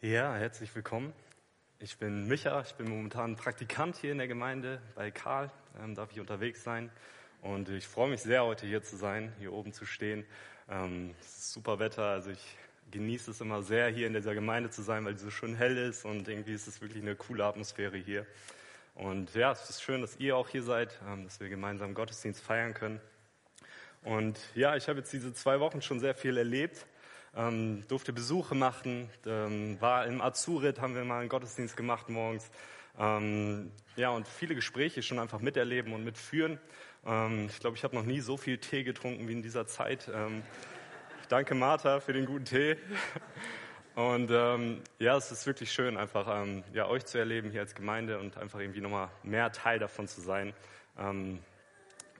Ja, herzlich willkommen. Ich bin Micha, ich bin momentan Praktikant hier in der Gemeinde bei Karl, ähm, darf ich unterwegs sein. Und ich freue mich sehr, heute hier zu sein, hier oben zu stehen. Ähm, super Wetter, also ich genieße es immer sehr, hier in dieser Gemeinde zu sein, weil sie so schön hell ist und irgendwie ist es wirklich eine coole Atmosphäre hier. Und ja, es ist schön, dass ihr auch hier seid, ähm, dass wir gemeinsam Gottesdienst feiern können. Und ja, ich habe jetzt diese zwei Wochen schon sehr viel erlebt, ähm, durfte Besuche machen, ähm, war im Azurit, haben wir mal einen Gottesdienst gemacht morgens. Ähm, ja, und viele Gespräche schon einfach miterleben und mitführen. Ähm, ich glaube, ich habe noch nie so viel Tee getrunken wie in dieser Zeit. Ähm, ich danke Martha für den guten Tee. Und ähm, ja, es ist wirklich schön, einfach ja, euch zu erleben hier als Gemeinde und einfach irgendwie nochmal mehr Teil davon zu sein.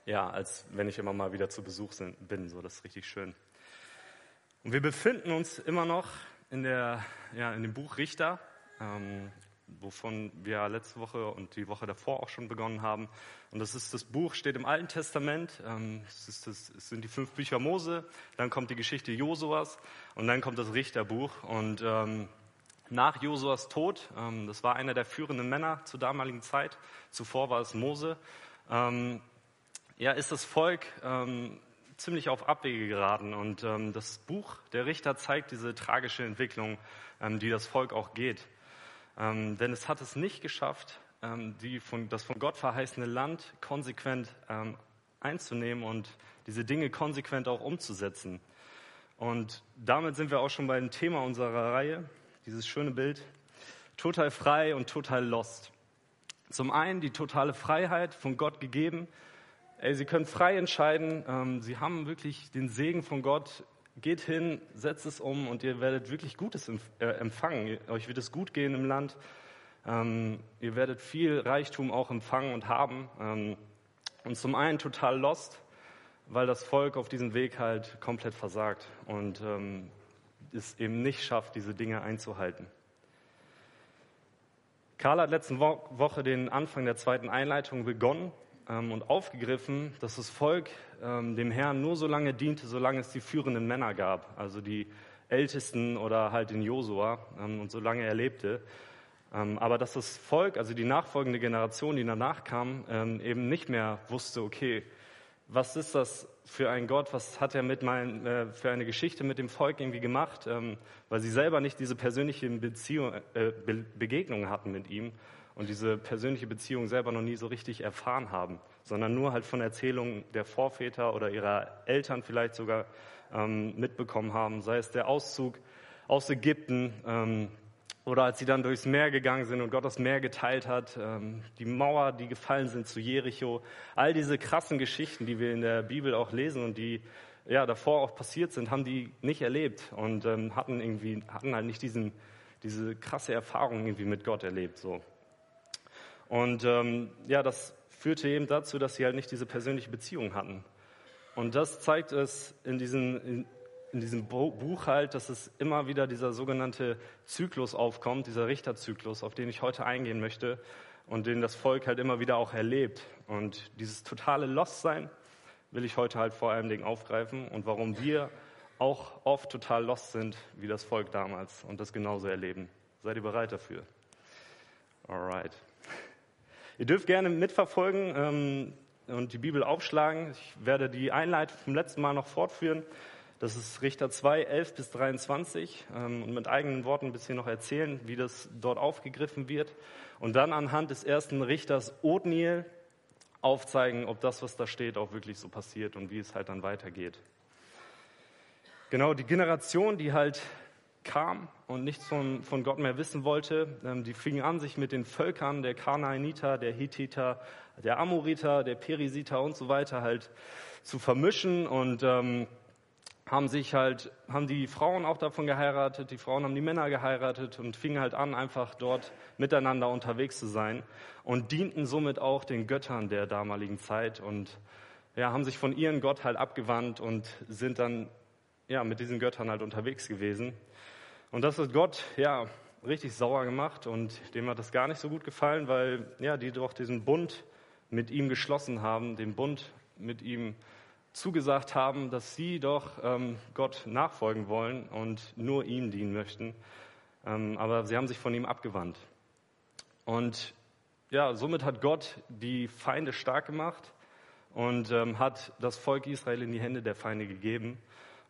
Ja, als wenn ich immer mal wieder zu Besuch bin. So, das ist richtig schön. Und wir befinden uns immer noch in, der, ja, in dem Buch Richter, ähm, wovon wir letzte Woche und die Woche davor auch schon begonnen haben. Und das ist das Buch, steht im Alten Testament. Ähm, es, ist das, es sind die fünf Bücher Mose, dann kommt die Geschichte Josuas und dann kommt das Richterbuch. Und ähm, nach Josuas Tod, ähm, das war einer der führenden Männer zur damaligen Zeit, zuvor war es Mose, ähm, ja, ist das Volk ähm, ziemlich auf Abwege geraten. Und ähm, das Buch der Richter zeigt diese tragische Entwicklung, ähm, die das Volk auch geht. Ähm, denn es hat es nicht geschafft, ähm, die von, das von Gott verheißene Land konsequent ähm, einzunehmen und diese Dinge konsequent auch umzusetzen. Und damit sind wir auch schon beim Thema unserer Reihe, dieses schöne Bild, total frei und total lost. Zum einen die totale Freiheit von Gott gegeben, Ey, Sie können frei entscheiden. Ähm, Sie haben wirklich den Segen von Gott. Geht hin, setzt es um und ihr werdet wirklich Gutes äh, empfangen. Euch wird es gut gehen im Land. Ähm, ihr werdet viel Reichtum auch empfangen und haben. Ähm, und zum einen total lost, weil das Volk auf diesem Weg halt komplett versagt und es eben nicht schafft, diese Dinge einzuhalten. Karl hat letzte Woche den Anfang der zweiten Einleitung begonnen ähm, und aufgegriffen, dass das Volk ähm, dem Herrn nur so lange diente, solange es die führenden Männer gab, also die Ältesten oder halt den Josua ähm, und solange er lebte. Ähm, aber dass das Volk, also die nachfolgende Generation, die danach kam, ähm, eben nicht mehr wusste, okay, was ist das für ein Gott, was hat er mit mein, äh, für eine Geschichte mit dem Volk irgendwie gemacht, ähm, weil sie selber nicht diese persönliche Beziehung, äh, Be Begegnung hatten mit ihm und diese persönliche Beziehung selber noch nie so richtig erfahren haben, sondern nur halt von Erzählungen der Vorväter oder ihrer Eltern vielleicht sogar ähm, mitbekommen haben, sei es der Auszug aus Ägypten ähm, oder als sie dann durchs Meer gegangen sind und Gott das Meer geteilt hat, ähm, die Mauer, die gefallen sind zu Jericho, all diese krassen Geschichten, die wir in der Bibel auch lesen und die ja davor auch passiert sind, haben die nicht erlebt und ähm, hatten irgendwie hatten halt nicht diesen diese krasse Erfahrung irgendwie mit Gott erlebt so. Und ähm, ja, das führte eben dazu, dass sie halt nicht diese persönliche Beziehung hatten. Und das zeigt es in, diesen, in, in diesem Buch halt, dass es immer wieder dieser sogenannte Zyklus aufkommt, dieser Richterzyklus, auf den ich heute eingehen möchte und den das Volk halt immer wieder auch erlebt. Und dieses totale Lost-Sein will ich heute halt vor allem aufgreifen und warum wir auch oft total lost sind, wie das Volk damals und das genauso erleben. Seid ihr bereit dafür? Alright. Ihr dürft gerne mitverfolgen ähm, und die Bibel aufschlagen. Ich werde die Einleitung vom letzten Mal noch fortführen. Das ist Richter 2, 11 bis 23 ähm, und mit eigenen Worten ein bisschen noch erzählen, wie das dort aufgegriffen wird. Und dann anhand des ersten Richters Othniel aufzeigen, ob das, was da steht, auch wirklich so passiert und wie es halt dann weitergeht. Genau, die Generation, die halt kam und nichts von, von Gott mehr wissen wollte. Ähm, die fingen an, sich mit den Völkern der Kanaaniter, der Hittiter, der Amoriter, der Perisiter und so weiter halt zu vermischen und ähm, haben sich halt, haben die Frauen auch davon geheiratet, die Frauen haben die Männer geheiratet und fingen halt an, einfach dort miteinander unterwegs zu sein und dienten somit auch den Göttern der damaligen Zeit und ja, haben sich von ihren Gott halt abgewandt und sind dann ja, mit diesen Göttern halt unterwegs gewesen. Und das hat Gott, ja, richtig sauer gemacht und dem hat das gar nicht so gut gefallen, weil, ja, die doch diesen Bund mit ihm geschlossen haben, den Bund mit ihm zugesagt haben, dass sie doch ähm, Gott nachfolgen wollen und nur ihm dienen möchten. ähm, aber sie haben sich von ihm abgewandt. Und ja, somit hat Gott die Feinde stark gemacht und ähm, hat das Volk Israel in die Hände der Feinde gegeben.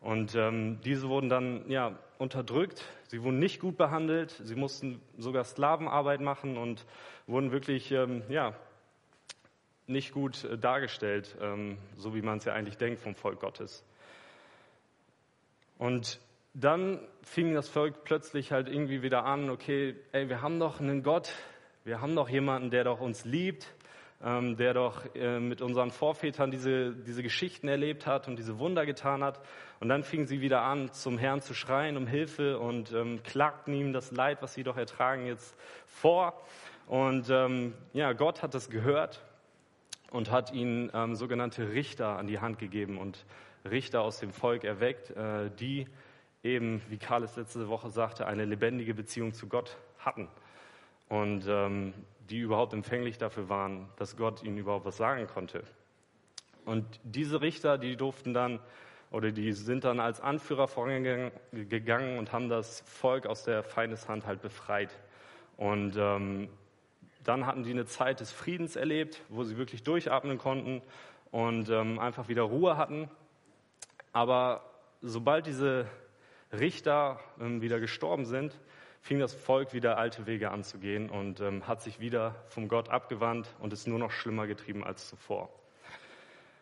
Und ähm, diese wurden dann ja, unterdrückt, sie wurden nicht gut behandelt, sie mussten sogar Sklavenarbeit machen und wurden wirklich ähm, ja, nicht gut äh, dargestellt, ähm, so wie man es ja eigentlich denkt vom Volk Gottes. Und dann fing das Volk plötzlich halt irgendwie wieder an, okay, ey, wir haben doch einen Gott, wir haben doch jemanden, der doch uns liebt, ähm, der doch äh, mit unseren Vorvätern diese, diese Geschichten erlebt hat und diese Wunder getan hat. Und dann fingen sie wieder an, zum Herrn zu schreien um Hilfe und ähm, klagten ihm das Leid, was sie doch ertragen, jetzt vor. Und ähm, ja, Gott hat das gehört und hat ihnen ähm, sogenannte Richter an die Hand gegeben und Richter aus dem Volk erweckt, äh, die eben, wie Karl es letzte Woche sagte, eine lebendige Beziehung zu Gott hatten und ähm, die überhaupt empfänglich dafür waren, dass Gott ihnen überhaupt was sagen konnte. Und diese Richter, die durften dann oder die sind dann als Anführer vorangegangen und haben das Volk aus der Feindeshand halt befreit. Und ähm, dann hatten die eine Zeit des Friedens erlebt, wo sie wirklich durchatmen konnten und ähm, einfach wieder Ruhe hatten. Aber sobald diese Richter ähm, wieder gestorben sind, fing das Volk wieder alte Wege anzugehen und ähm, hat sich wieder vom Gott abgewandt und ist nur noch schlimmer getrieben als zuvor.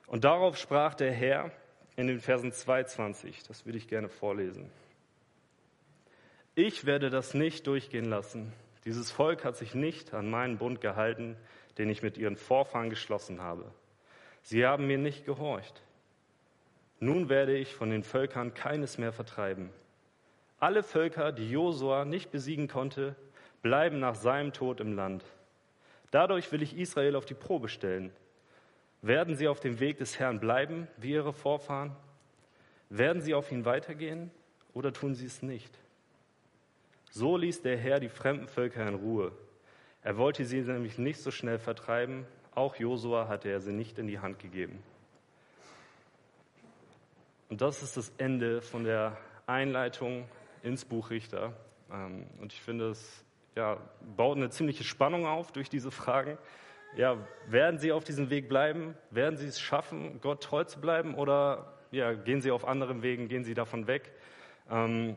Und darauf sprach der Herr in den Versen 22, das würde ich gerne vorlesen. Ich werde das nicht durchgehen lassen. Dieses Volk hat sich nicht an meinen Bund gehalten, den ich mit ihren Vorfahren geschlossen habe. Sie haben mir nicht gehorcht. Nun werde ich von den Völkern keines mehr vertreiben. Alle Völker, die Josua nicht besiegen konnte, bleiben nach seinem Tod im Land. Dadurch will ich Israel auf die Probe stellen. Werden sie auf dem Weg des Herrn bleiben, wie ihre Vorfahren? Werden sie auf ihn weitergehen oder tun sie es nicht? So ließ der Herr die fremden Völker in Ruhe. Er wollte sie nämlich nicht so schnell vertreiben. Auch Josua hatte er sie nicht in die Hand gegeben. Und das ist das Ende von der Einleitung ins Buch Richter. Ähm, und ich finde, es ja, baut eine ziemliche Spannung auf durch diese Fragen. Ja, werden sie auf diesem Weg bleiben? Werden sie es schaffen, Gott treu zu bleiben? Oder ja, gehen sie auf anderen Wegen, gehen sie davon weg? Ähm,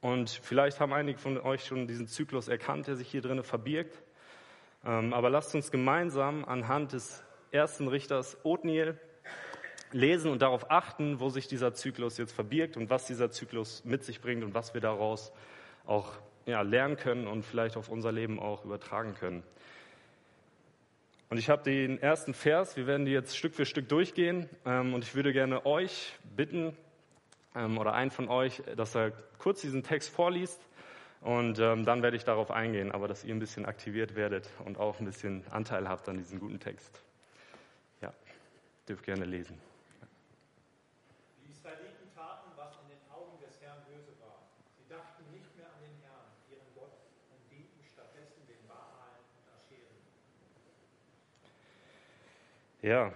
und vielleicht haben einige von euch schon diesen Zyklus erkannt, der sich hier drinnen verbirgt. Ähm, aber lasst uns gemeinsam anhand des ersten Richters Othniel lesen und darauf achten, wo sich dieser Zyklus jetzt verbirgt und was dieser Zyklus mit sich bringt und was wir daraus auch ja, lernen können und vielleicht auf unser Leben auch übertragen können. Und ich habe den ersten Vers, wir werden die jetzt Stück für Stück durchgehen ähm, und ich würde gerne euch bitten ähm, oder einen von euch, dass er kurz diesen Text vorliest und ähm, dann werde ich darauf eingehen, aber dass ihr ein bisschen aktiviert werdet und auch ein bisschen Anteil habt an diesem guten Text. Ja, dürft gerne lesen. Ja,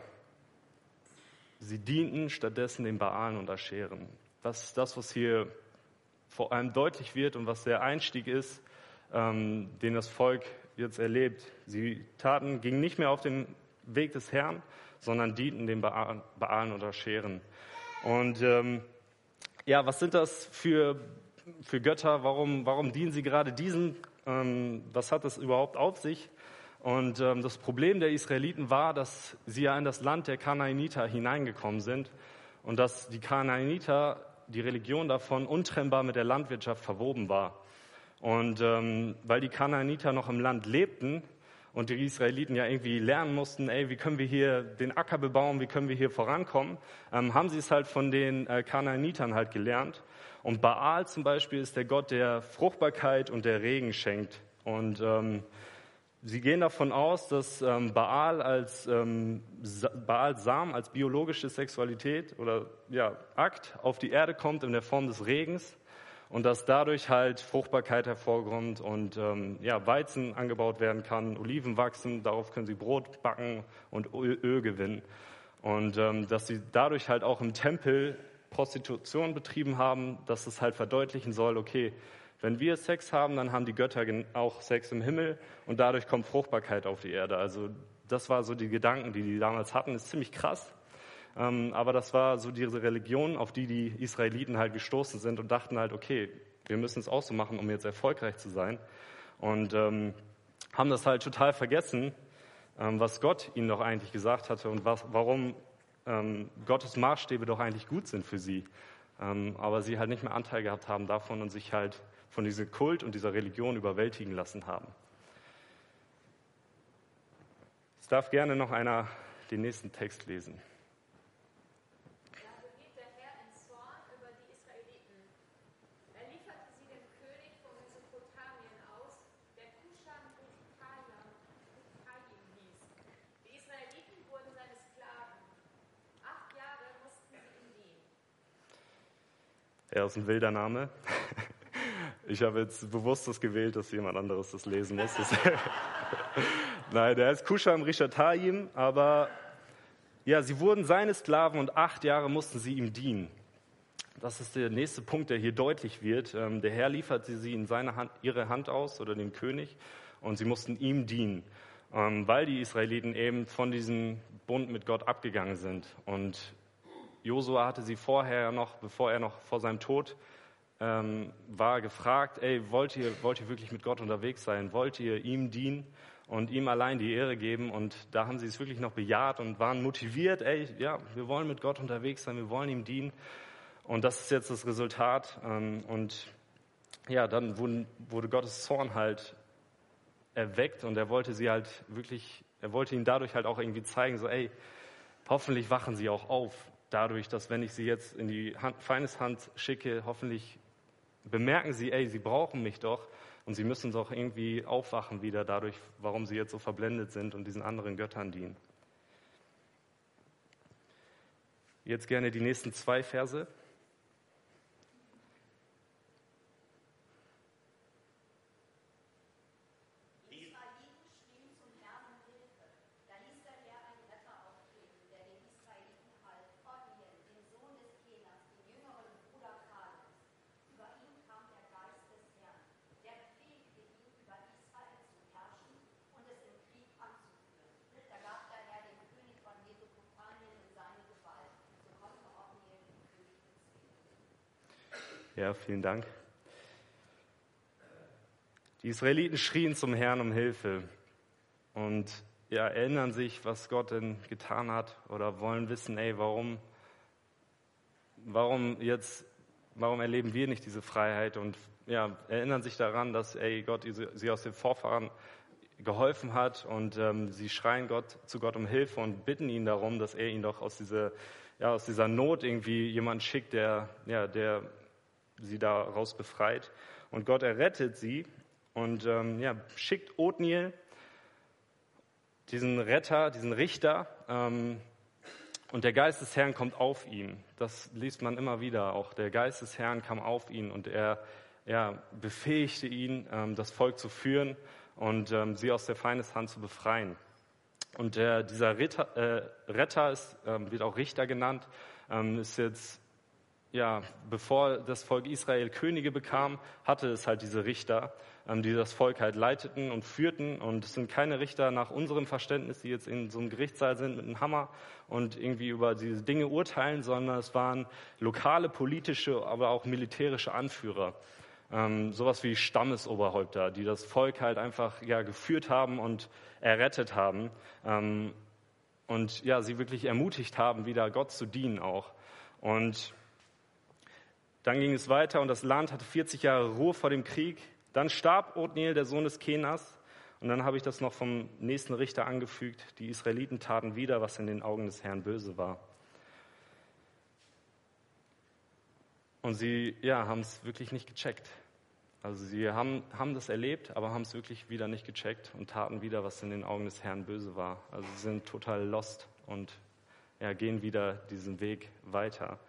sie dienten stattdessen den Baalen und Ascheren. Das ist das, was hier vor allem deutlich wird und was der Einstieg ist, ähm, den das Volk jetzt erlebt. Sie taten, gingen nicht mehr auf den Weg des Herrn, sondern dienten den Baalen und Ascheren. Und ähm, ja, was sind das für, für Götter? Warum, warum dienen sie gerade diesen? Ähm, was hat das überhaupt auf sich? Und ähm, das Problem der Israeliten war, dass sie ja in das Land der Kanaaniter hineingekommen sind und dass die Kanaaniter, die Religion davon untrennbar mit der Landwirtschaft verwoben war. Und ähm, weil die Kanaaniter noch im Land lebten und die Israeliten ja irgendwie lernen mussten, ey, wie können wir hier den Acker bebauen, wie können wir hier vorankommen, ähm, haben sie es halt von den äh, Kanaanitern halt gelernt. Und Baal zum Beispiel ist der Gott der Fruchtbarkeit und der Regen schenkt. Und ähm, Sie gehen davon aus, dass ähm, Baal als ähm, Baal Sam als biologische Sexualität oder ja, Akt auf die Erde kommt in der Form des Regens und dass dadurch halt Fruchtbarkeit hervorkommt und ähm, ja, Weizen angebaut werden kann, Oliven wachsen, darauf können sie Brot backen und Öl, Öl gewinnen. Und ähm, dass sie dadurch halt auch im Tempel Prostitution betrieben haben, dass es halt verdeutlichen soll, okay, Wenn wir Sex haben, dann haben die Götter auch Sex im Himmel und dadurch kommt Fruchtbarkeit auf die Erde. Also das war so die Gedanken, die die damals hatten. Das ist ziemlich krass. Ähm, aber das war so diese Religion, auf die die Israeliten halt gestoßen sind und dachten halt, okay, wir müssen es auch so machen, um jetzt erfolgreich zu sein. Und ähm, haben das halt total vergessen, ähm, was Gott ihnen doch eigentlich gesagt hatte und was, warum ähm, Gottes Maßstäbe doch eigentlich gut sind für sie. Ähm, aber sie halt nicht mehr Anteil gehabt haben davon und sich halt von diesem Kult und dieser Religion überwältigen lassen haben. Es darf gerne noch einer den nächsten Text lesen. Er ist ein wilder Name. Ich habe jetzt bewusst das gewählt, dass jemand anderes das lesen muss. Nein, der heißt Kusham Rishatayim, aber ja, sie wurden seine Sklaven und acht Jahre mussten sie ihm dienen. Das ist der nächste Punkt, der hier deutlich wird. Ähm, der Herr lieferte sie in seine Hand, ihre Hand aus oder dem König und sie mussten ihm dienen, ähm, weil die Israeliten eben von diesem Bund mit Gott abgegangen sind. Und Josua hatte sie vorher noch, bevor er noch vor seinem Tod ähm, war, gefragt, ey, wollt ihr, wollt ihr wirklich mit Gott unterwegs sein? Wollt ihr ihm dienen und ihm allein die Ehre geben? Und da haben sie es wirklich noch bejaht und waren motiviert, ey, ja, wir wollen mit Gott unterwegs sein, wir wollen ihm dienen. Und das ist jetzt das Resultat. Ähm, und ja, dann wurden, wurde Gottes Zorn halt erweckt und er wollte sie halt wirklich, er wollte ihnen dadurch halt auch irgendwie zeigen, so, ey, hoffentlich wachen sie auch auf dadurch, dass wenn ich sie jetzt in die Hand, Feindeshand schicke, hoffentlich bemerken sie, ey, sie brauchen mich doch und sie müssen doch irgendwie aufwachen wieder dadurch, warum sie jetzt so verblendet sind und diesen anderen Göttern dienen. Jetzt gerne die nächsten zwei Verse. Ja, vielen Dank. Die Israeliten schrien zum Herrn um Hilfe und ja, erinnern sich, was Gott denn getan hat oder wollen wissen, ey, warum, warum jetzt, warum erleben wir nicht diese Freiheit und ja, erinnern sich daran, dass ey, Gott sie aus den Vorfahren geholfen hat und ähm, sie schreien Gott, zu Gott um Hilfe und bitten ihn darum, dass er ihnen doch aus dieser, ja, aus dieser Not irgendwie jemanden schickt, der, ja, der sie daraus befreit. Und Gott errettet sie und ähm, ja, schickt Othniel, diesen Retter, diesen Richter, ähm, und der Geist des Herrn kommt auf ihn. Das liest man immer wieder. Auch der Geist des Herrn kam auf ihn und er ja, befähigte ihn, ähm, das Volk zu führen und ähm, sie aus der Feindeshand zu befreien. Und der, dieser Ritter, äh, Retter ist, ähm, wird auch Richter genannt, ähm, ist jetzt ja, bevor das Volk Israel Könige bekam, hatte es halt diese Richter, ähm, die das Volk halt leiteten und führten. Und es sind keine Richter nach unserem Verständnis, die jetzt in so einem Gerichtssaal sind mit einem Hammer und irgendwie über diese Dinge urteilen, sondern es waren lokale politische, aber auch militärische Anführer. Ähm, sowas wie Stammesoberhäupter, die das Volk halt einfach ja, geführt haben und errettet haben. Ähm, und ja, sie wirklich ermutigt haben, wieder Gott zu dienen auch. Und dann ging es weiter und das Land hatte 40 Jahre Ruhe vor dem Krieg. Dann starb Othniel, der Sohn des Kenas. Und dann habe ich das noch vom nächsten Richter angefügt. Die Israeliten taten wieder, was in den Augen des Herrn böse war. Und sie ja, haben es wirklich nicht gecheckt. Also sie haben, haben das erlebt, aber haben es wirklich wieder nicht gecheckt und taten wieder, was in den Augen des Herrn böse war. Also sie sind total lost und ja, gehen wieder diesen Weg weiter.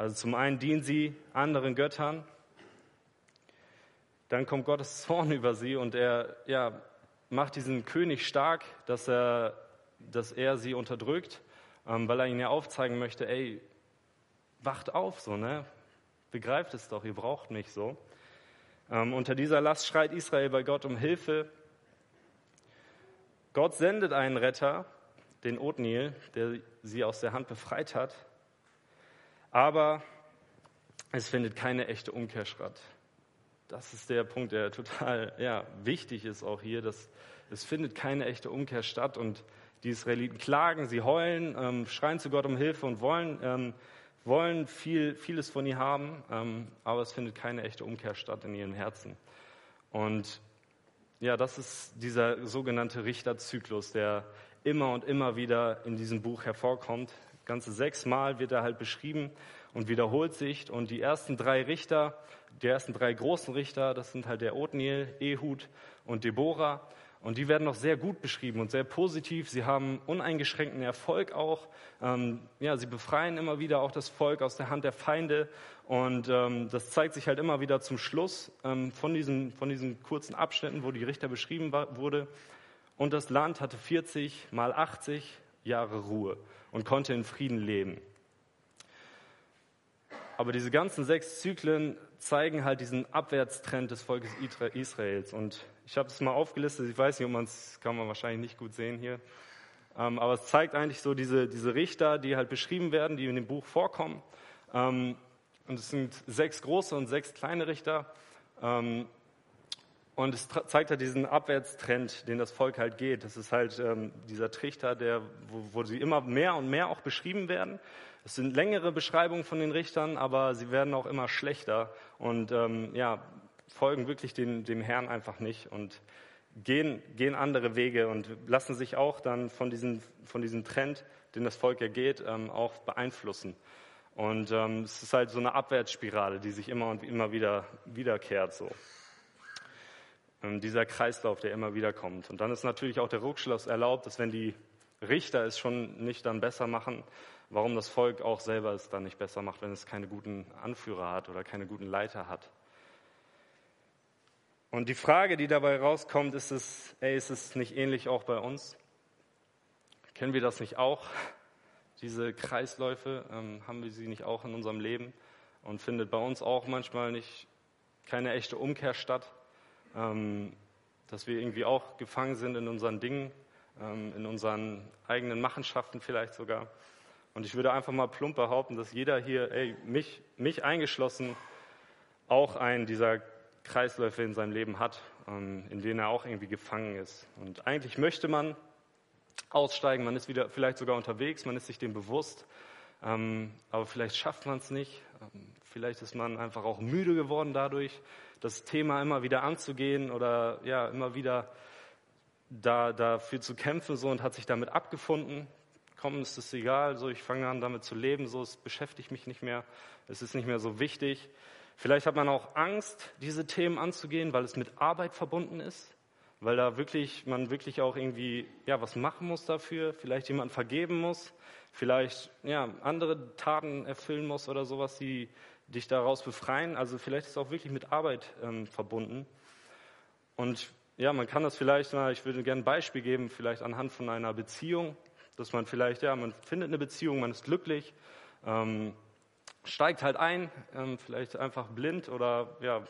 Also zum einen dienen sie anderen Göttern, dann kommt Gottes Zorn über sie und er ja, macht diesen König stark, dass er, dass er sie unterdrückt, ähm, weil er ihnen ja aufzeigen möchte, ey, wacht auf, so, ne? Begreift es doch, ihr braucht mich so. Ähm, unter dieser Last schreit Israel bei Gott um Hilfe. Gott sendet einen Retter, den Othniel, der sie aus der Hand befreit hat. Aber es findet keine echte Umkehr statt. Das ist der Punkt, der total ja, wichtig ist auch hier, dass es findet keine echte Umkehr statt und die Israeliten klagen, sie heulen, ähm, schreien zu Gott um Hilfe und wollen, ähm, wollen viel, vieles von ihr haben, ähm, aber es findet keine echte Umkehr statt in ihrem Herzen. Und ja, das ist dieser sogenannte Richterzyklus, der immer und immer wieder in diesem Buch hervorkommt. Ganze sechsmal wird er halt beschrieben und wiederholt sich. Und die ersten drei Richter, die ersten drei großen Richter, das sind halt der Othniel, Ehud und Deborah. Und die werden noch sehr gut beschrieben und sehr positiv. Sie haben uneingeschränkten Erfolg auch. Ähm, ja, sie befreien immer wieder auch das Volk aus der Hand der Feinde. Und ähm, das zeigt sich halt immer wieder zum Schluss ähm, von, diesen, von diesen kurzen Abschnitten, wo die Richter beschrieben war, wurde. Und das Land hatte 40 mal 80 Jahre Ruhe und konnte in Frieden leben. Aber diese ganzen sechs Zyklen zeigen halt diesen Abwärtstrend des Volkes Israels. Und ich habe es mal aufgelistet, ich weiß nicht, ob man es kann man wahrscheinlich nicht gut sehen hier. Ähm, aber es zeigt eigentlich so diese, diese Richter, die halt beschrieben werden, die in dem Buch vorkommen. Ähm, und es sind sechs große und sechs kleine Richter. Und es zeigt halt diesen Abwärtstrend, den das Volk halt geht. Das ist halt ähm, dieser Trichter, der, wo, wo sie immer mehr und mehr auch beschrieben werden. Es sind längere Beschreibungen von den Richtern, aber sie werden auch immer schlechter und ähm, ja, folgen wirklich dem, dem Herrn einfach nicht und gehen, gehen andere Wege und lassen sich auch dann von, diesen, von diesem Trend, den das Volk ja geht, ähm, auch beeinflussen. Und ähm, es ist halt so eine Abwärtsspirale, die sich immer und immer wieder wiederkehrt. So. Ähm, dieser Kreislauf, der immer wieder kommt. Und dann ist natürlich auch der Rückschluss erlaubt, dass wenn die Richter es schon nicht dann besser machen, warum das Volk auch selber es dann nicht besser macht, wenn es keine guten Anführer hat oder keine guten Leiter hat. Und die Frage, die dabei rauskommt, ist es, ey, ist es nicht ähnlich auch bei uns? Kennen wir das nicht auch? Diese Kreisläufe, ähm, haben wir sie nicht auch in unserem Leben? Und findet bei uns auch manchmal nicht keine echte Umkehr statt? Ähm, dass wir irgendwie auch gefangen sind in unseren Dingen, ähm, in unseren eigenen Machenschaften vielleicht sogar. Und ich würde einfach mal plump behaupten, dass jeder hier, ey, mich, mich eingeschlossen, auch einen dieser Kreisläufe in seinem Leben hat, ähm, in denen er auch irgendwie gefangen ist. Und eigentlich möchte man aussteigen, man ist wieder vielleicht sogar unterwegs, man ist sich dem bewusst, ähm, aber vielleicht schafft man es nicht. Ähm, vielleicht ist man einfach auch müde geworden dadurch, das Thema immer wieder anzugehen oder ja immer wieder da, dafür zu kämpfen so und hat sich damit abgefunden komm, es ist egal, so ich fange an damit zu leben, so es beschäftigt mich nicht mehr, es ist nicht mehr so wichtig. Vielleicht hat man auch Angst, diese Themen anzugehen, weil es mit Arbeit verbunden ist, weil da wirklich man wirklich auch irgendwie ja was machen muss dafür, vielleicht jemand vergeben muss, vielleicht ja andere Taten erfüllen muss oder sowas, die dich daraus befreien. Also vielleicht ist es auch wirklich mit Arbeit ähm, verbunden. Und ja, man kann das vielleicht mal, ich würde gerne ein Beispiel geben, vielleicht anhand von einer Beziehung dass man vielleicht, ja, man findet eine Beziehung, man ist glücklich, ähm, steigt halt ein, ähm, vielleicht einfach blind oder ja,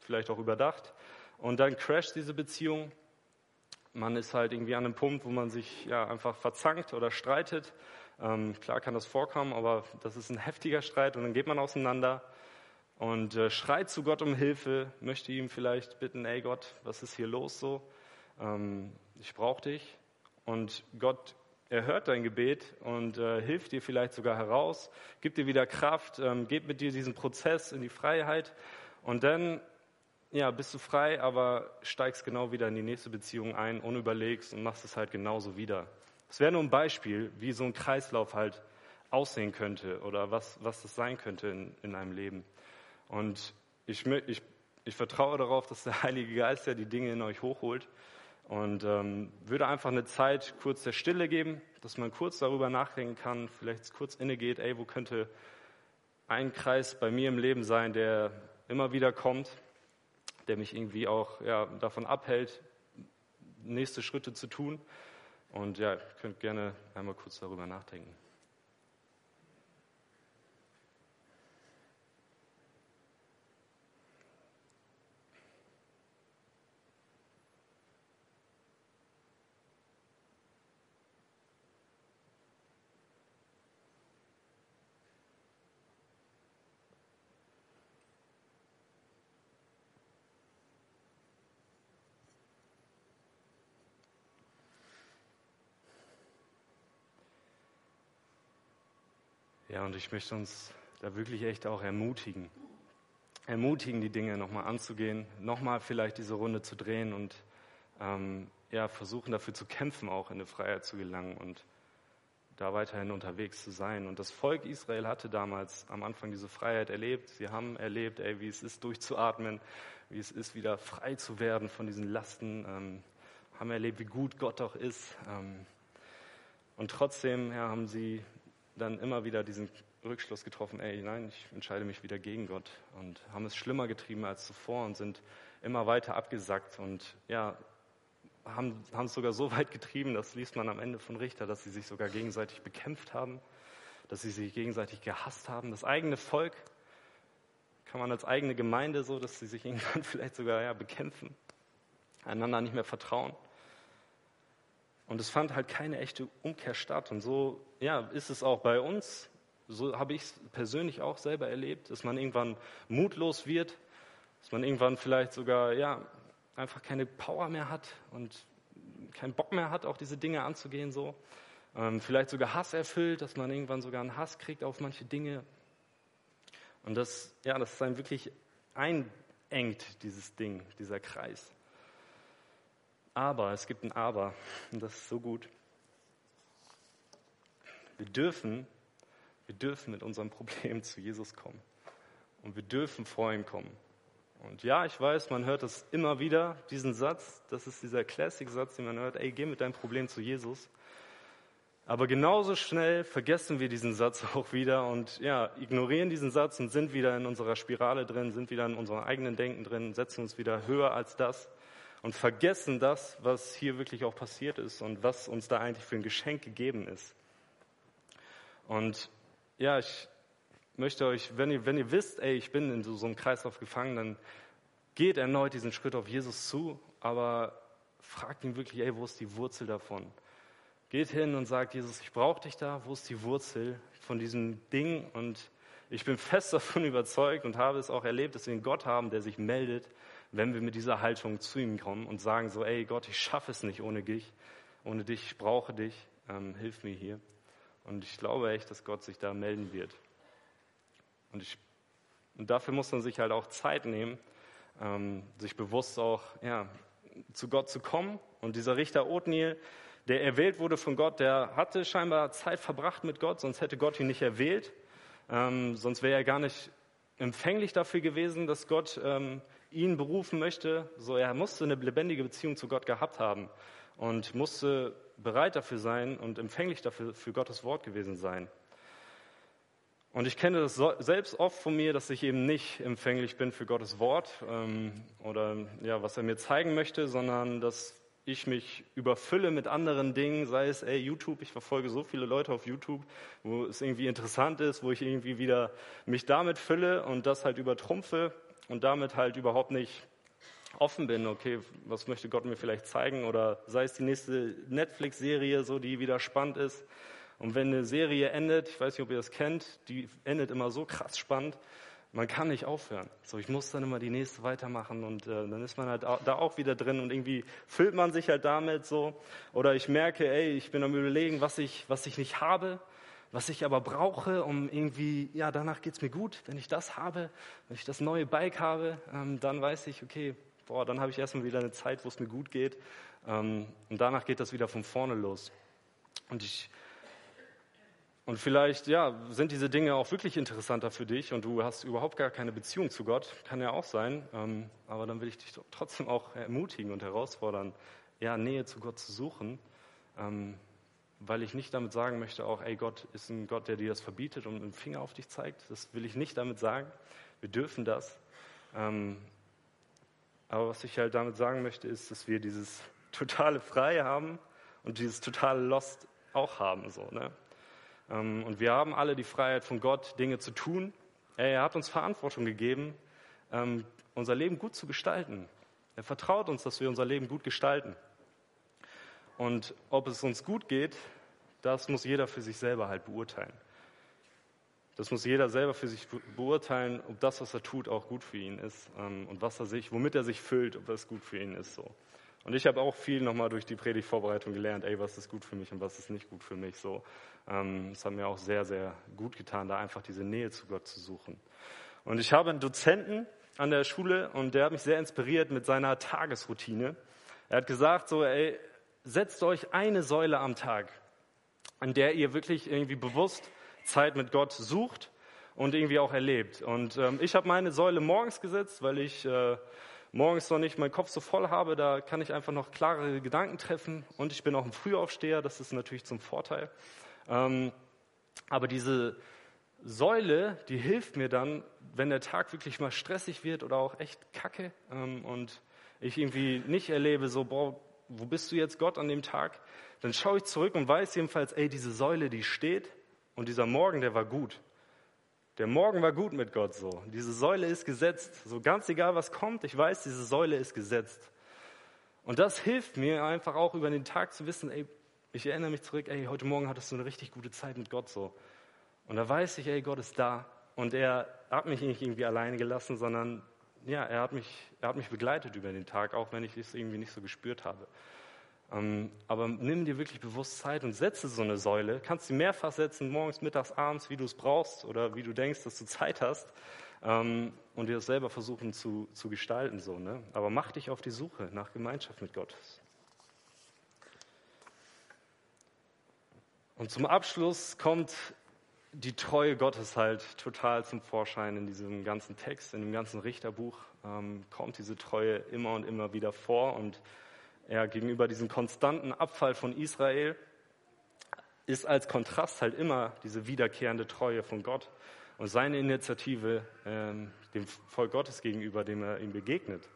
vielleicht auch überdacht und dann crasht diese Beziehung. Man ist halt irgendwie an einem Punkt, wo man sich ja einfach verzankt oder streitet. Ähm, klar kann das vorkommen, aber das ist ein heftiger Streit und dann geht man auseinander und äh, schreit zu Gott um Hilfe, möchte ihm vielleicht bitten, ey Gott, was ist hier los so? Ähm, ich brauche dich. Und Gott er hört dein Gebet und äh, hilft dir vielleicht sogar heraus, gibt dir wieder Kraft, ähm, geht mit dir diesen Prozess in die Freiheit und dann ja, bist du frei, aber steigst genau wieder in die nächste Beziehung ein, unüberlegst und machst es halt genauso wieder. Das wäre nur ein Beispiel, wie so ein Kreislauf halt aussehen könnte oder was, was das sein könnte in, in einem Leben. Und ich, ich, ich vertraue darauf, dass der Heilige Geist ja die Dinge in euch hochholt und ähm, würde einfach eine Zeit kurz der Stille geben, dass man kurz darüber nachdenken kann, vielleicht kurz innegeht, ey, wo könnte ein Kreis bei mir im Leben sein, der immer wieder kommt, der mich irgendwie auch ja, davon abhält, nächste Schritte zu tun. Und ja, ihr könnt gerne einmal kurz darüber nachdenken. Ja, und ich möchte uns da wirklich echt auch ermutigen. Ermutigen, die Dinge nochmal anzugehen, nochmal vielleicht diese Runde zu drehen und ähm, ja, versuchen dafür zu kämpfen, auch in die Freiheit zu gelangen und da weiterhin unterwegs zu sein. Und das Volk Israel hatte damals am Anfang diese Freiheit erlebt. Sie haben erlebt, ey, wie es ist, durchzuatmen, wie es ist, wieder frei zu werden von diesen Lasten. Ähm, haben erlebt, wie gut Gott doch ist. Ähm, und trotzdem ja, haben sie dann immer wieder diesen Rückschluss getroffen, ey, nein, ich entscheide mich wieder gegen Gott und haben es schlimmer getrieben als zuvor und sind immer weiter abgesackt und ja, haben, haben es sogar so weit getrieben, das liest man am Ende von Richter, dass sie sich sogar gegenseitig bekämpft haben, dass sie sich gegenseitig gehasst haben. Das eigene Volk kann man als eigene Gemeinde so, dass sie sich irgendwann vielleicht sogar ja, bekämpfen, einander nicht mehr vertrauen. Und es fand halt keine echte Umkehr statt. Und so ja, ist es auch bei uns. So habe ich es persönlich auch selber erlebt, dass man irgendwann mutlos wird, dass man irgendwann vielleicht sogar ja, einfach keine Power mehr hat und keinen Bock mehr hat, auch diese Dinge anzugehen. So. Ähm, vielleicht sogar Hass erfüllt, dass man irgendwann sogar einen Hass kriegt auf manche Dinge. Und das, ja, das ist ein wirklich einengt, dieses Ding, dieser Kreis. Aber, es gibt ein Aber, und das ist so gut. Wir dürfen, wir dürfen mit unserem Problem zu Jesus kommen. Und wir dürfen vor ihm kommen. Und ja, ich weiß, man hört das immer wieder, diesen Satz. Das ist dieser Classic-Satz, den man hört. Ey, geh mit deinem Problem zu Jesus. Aber genauso schnell vergessen wir diesen Satz auch wieder und ja, ignorieren diesen Satz und sind wieder in unserer Spirale drin, sind wieder in unserem eigenen Denken drin, setzen uns wieder höher als das und vergessen das, was hier wirklich auch passiert ist und was uns da eigentlich für ein Geschenk gegeben ist. Und ja, ich möchte euch, wenn ihr, wenn ihr wisst, ey, ich bin in so, so einem Kreislauf gefangen, dann geht erneut diesen Schritt auf Jesus zu, aber fragt ihn wirklich, ey, wo ist die Wurzel davon? Geht hin und sagt, Jesus, ich brauche dich da, wo ist die Wurzel von diesem Ding? Und ich bin fest davon überzeugt und habe es auch erlebt, dass wir einen Gott haben, der sich meldet, wenn wir mit dieser Haltung zu ihm kommen und sagen so, ey Gott, ich schaffe es nicht ohne dich, ohne dich, ich brauche dich, ähm, hilf mir hier. Und ich glaube echt, dass Gott sich da melden wird. Und, ich, und dafür muss man sich halt auch Zeit nehmen, ähm, sich bewusst auch ja, zu Gott zu kommen. Und dieser Richter Othniel, der erwählt wurde von Gott, der hatte scheinbar Zeit verbracht mit Gott, sonst hätte Gott ihn nicht erwählt. Ähm, sonst wäre er gar nicht empfänglich dafür gewesen, dass Gott ähm, ihn berufen möchte. So, er musste eine lebendige Beziehung zu Gott gehabt haben und musste bereit dafür sein und empfänglich dafür für Gottes Wort gewesen sein. Und ich kenne das selbst oft von mir, dass ich eben nicht empfänglich bin für Gottes Wort ähm, oder ja, was er mir zeigen möchte, sondern dass ich mich überfülle mit anderen Dingen, sei es ey, YouTube, ich verfolge so viele Leute auf YouTube, wo es irgendwie interessant ist, wo ich irgendwie wieder mich damit fülle und das halt übertrumpfe und damit halt überhaupt nicht offen bin, okay, was möchte Gott mir vielleicht zeigen oder sei es die nächste Netflix-Serie, so die wieder spannend ist. Und wenn eine Serie endet, ich weiß nicht, ob ihr das kennt, die endet immer so krass spannend, man kann nicht aufhören. So, ich muss dann immer die nächste weitermachen und äh, dann ist man halt da auch wieder drin und irgendwie füllt man sich halt damit so. Oder ich merke, ey, ich bin am überlegen, was ich, was ich nicht habe was ich aber brauche, um irgendwie, ja, danach geht es mir gut. Wenn ich das habe, wenn ich das neue Bike habe, ähm, dann weiß ich, okay, boah, dann habe ich erstmal wieder eine Zeit, wo es mir gut geht. Ähm, und danach geht das wieder von vorne los. Und ich, und vielleicht, ja, sind diese Dinge auch wirklich interessanter für dich und du hast überhaupt gar keine Beziehung zu Gott. Kann ja auch sein. Ähm, aber dann will ich dich trotzdem auch ermutigen und herausfordern, ja, Nähe zu Gott zu suchen. Ähm, weil ich nicht damit sagen möchte, auch, ey, Gott ist ein Gott, der dir das verbietet und einen Finger auf dich zeigt. Das will ich nicht damit sagen. Wir dürfen das. Ähm, aber was ich halt damit sagen möchte, ist, dass wir dieses totale Frei haben und dieses totale Lost auch haben. So, ne? Ähm, und wir haben alle die Freiheit von Gott, Dinge zu tun. Er hat uns Verantwortung gegeben, ähm, unser Leben gut zu gestalten. Er vertraut uns, dass wir unser Leben gut gestalten. Und ob es uns gut geht, das muss jeder für sich selber halt beurteilen. Das muss jeder selber für sich beurteilen, ob das, was er tut, auch gut für ihn ist ähm, und was er sich, womit er sich füllt, ob das gut für ihn ist. So. Und ich habe auch viel nochmal durch die Predigtvorbereitung gelernt, ey, was ist gut für mich und was ist nicht gut für mich. So, ähm, es hat mir auch sehr, sehr gut getan, da einfach diese Nähe zu Gott zu suchen. Und ich habe einen Dozenten an der Schule und der hat mich sehr inspiriert mit seiner Tagesroutine. Er hat gesagt, so, ey, setzt euch eine Säule am Tag, an der ihr wirklich irgendwie bewusst Zeit mit Gott sucht und irgendwie auch erlebt. Und ähm, ich habe meine Säule morgens gesetzt, weil ich äh, morgens noch nicht meinen Kopf so voll habe. Da kann ich einfach noch klarere Gedanken treffen. Und ich bin auch ein Frühaufsteher, das ist natürlich zum Vorteil. Ähm, aber diese Säule, die hilft mir dann, wenn der Tag wirklich mal stressig wird oder auch echt kacke ähm, und ich irgendwie nicht erlebe, so, boah, wo bist du jetzt Gott an dem Tag? Dann schaue ich zurück und weiß jedenfalls, ey, diese Säule, die steht und dieser Morgen, der war gut. Der Morgen war gut mit Gott so. Diese Säule ist gesetzt. So ganz egal, was kommt, ich weiß, diese Säule ist gesetzt. Und das hilft mir einfach auch über den Tag zu wissen, ey, ich erinnere mich zurück, ey, heute Morgen hattest du eine richtig gute Zeit mit Gott so. Und da weiß ich, ey, Gott ist da. Und er hat mich nicht irgendwie alleine gelassen, sondern ja, er hat mich, er hat mich begleitet über den Tag, auch wenn ich es irgendwie nicht so gespürt habe. Ähm, aber nimm dir wirklich bewusst Zeit und setze so eine Säule. Kannst sie mehrfach setzen, morgens, mittags, abends, wie du es brauchst oder wie du denkst, dass du Zeit hast. Ähm, und dir das selber versuchen zu, zu gestalten. So, ne? Aber mach dich auf die Suche nach Gemeinschaft mit Gott. Und zum Abschluss kommt die Treue Gottes halt total zum Vorschein in diesem ganzen Text, in dem ganzen Richterbuch ähm, kommt diese Treue immer und immer wieder vor und ja, gegenüber diesem konstanten Abfall von Israel ist als Kontrast halt immer diese wiederkehrende Treue von Gott und seine Initiative ähm, dem Volk Gottes gegenüber, dem er ihm begegnet.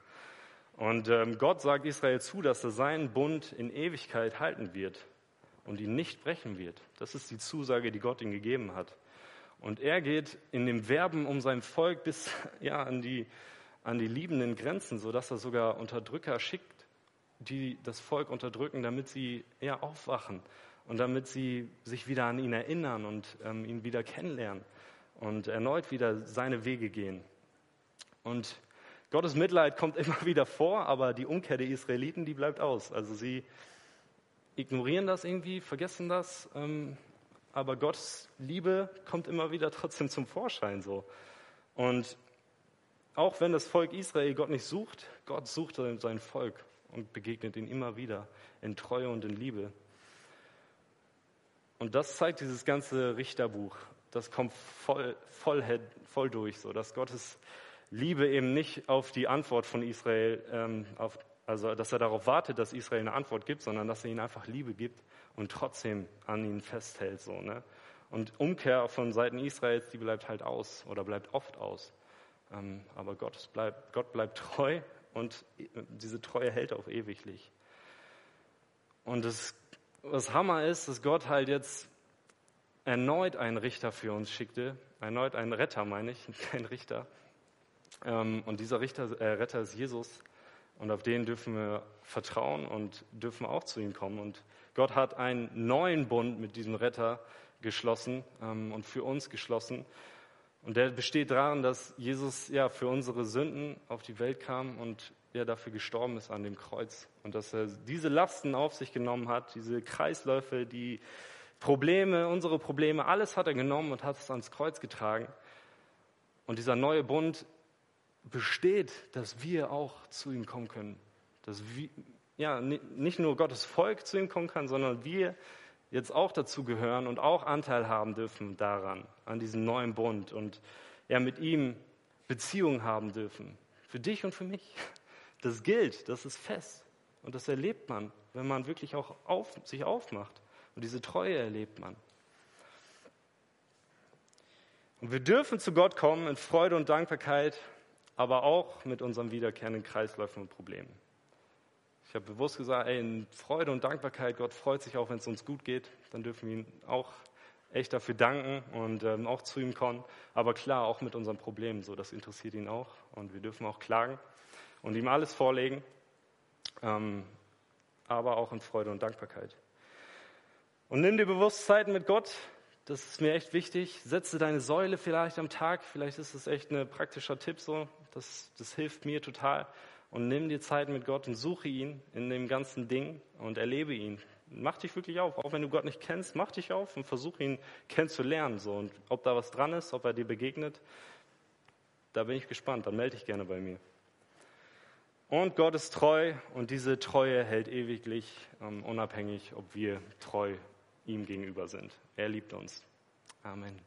Und ähm, Gott sagt Israel zu, dass er seinen Bund in Ewigkeit halten wird und ihn nicht brechen wird. Das ist die Zusage, die Gott ihm gegeben hat. Und er geht in dem Werben um sein Volk bis ja, an, die, an die liebenden Grenzen, sodass er sogar Unterdrücker schickt, die das Volk unterdrücken, damit sie eher aufwachen und damit sie sich wieder an ihn erinnern und ähm, ihn wieder kennenlernen und erneut wieder seine Wege gehen. Und Gottes Mitleid kommt immer wieder vor, aber die Umkehr der Israeliten, die bleibt aus. Also sie ignorieren das irgendwie, vergessen das, ähm, aber Gottes Liebe kommt immer wieder trotzdem zum Vorschein so. Und auch wenn das Volk Israel Gott nicht sucht, Gott sucht sein Volk und begegnet ihn immer wieder in Treue und in Liebe. Und das zeigt dieses ganze Richterbuch. Das kommt voll, voll, voll durch, so dass Gottes Liebe eben nicht auf die Antwort von Israel, ähm, auf, also dass er darauf wartet, dass Israel eine Antwort gibt, sondern dass er ihnen einfach Liebe gibt und trotzdem an ihnen festhält. So, ne? Und Umkehr von Seiten Israels, die bleibt halt aus oder bleibt oft aus. Ähm, aber Gott bleibt, Gott bleibt treu und diese Treue hält auch ewiglich. Und das, was Hammer ist, dass Gott halt jetzt erneut einen Richter für uns schickte, erneut einen Retter, meine ich, kein Richter. Ähm, und dieser Richter, äh, Retter ist Jesus. Und auf den dürfen wir vertrauen und dürfen auch zu ihm kommen. Und Gott hat einen neuen Bund mit diesem Retter geschlossen ähm, und für uns geschlossen. Und der besteht darin, dass Jesus ja für unsere Sünden auf die Welt kam und er dafür gestorben ist an dem Kreuz. Und dass er diese Lasten auf sich genommen hat, diese Kreisläufe, die Probleme, unsere Probleme, alles hat er genommen und hat es ans Kreuz getragen. Und dieser neue Bund besteht, dass wir auch zu ihm kommen können. Dass wir, ja, nicht nur Gottes Volk zu ihm kommen kann, sondern wir jetzt auch dazu gehören und auch Anteil haben dürfen daran, an diesem neuen Bund und ja, mit ihm Beziehungen haben dürfen. Für dich und für mich. Das gilt, das ist fest. Und das erlebt man, wenn man wirklich auch auf, sich aufmacht. Und diese Treue erlebt man. Und wir dürfen zu Gott kommen in Freude und Dankbarkeit, aber auch mit unseren wiederkehrenden Kreisläufen und Problemen. Ich habe bewusst gesagt, ey, in Freude und Dankbarkeit, Gott freut sich auch, wenn es uns gut geht. Dann dürfen wir ihm auch echt dafür danken und ähm, auch zu ihm kommen. Aber klar, auch mit unseren Problemen, so das interessiert ihn auch. Und wir dürfen auch klagen und ihm alles vorlegen, ähm, aber auch in Freude und Dankbarkeit. Und nimm dir bewusst mit Gott. Das ist mir echt wichtig. Setze deine Säule vielleicht am Tag. Vielleicht ist es echt ein praktischer Tipp so. Das, das hilft mir total und nimm dir Zeit mit Gott und suche ihn in dem ganzen Ding und erlebe ihn. Mach dich wirklich auf, auch wenn du Gott nicht kennst, mach dich auf und versuch ihn kennenzulernen. So. Und ob da was dran ist, ob er dir begegnet, da bin ich gespannt. Dann melde dich gerne bei mir. Und Gott ist treu und diese Treue hält ewiglich, ähm, unabhängig, ob wir treu ihm gegenüber sind. Er liebt uns. Amen.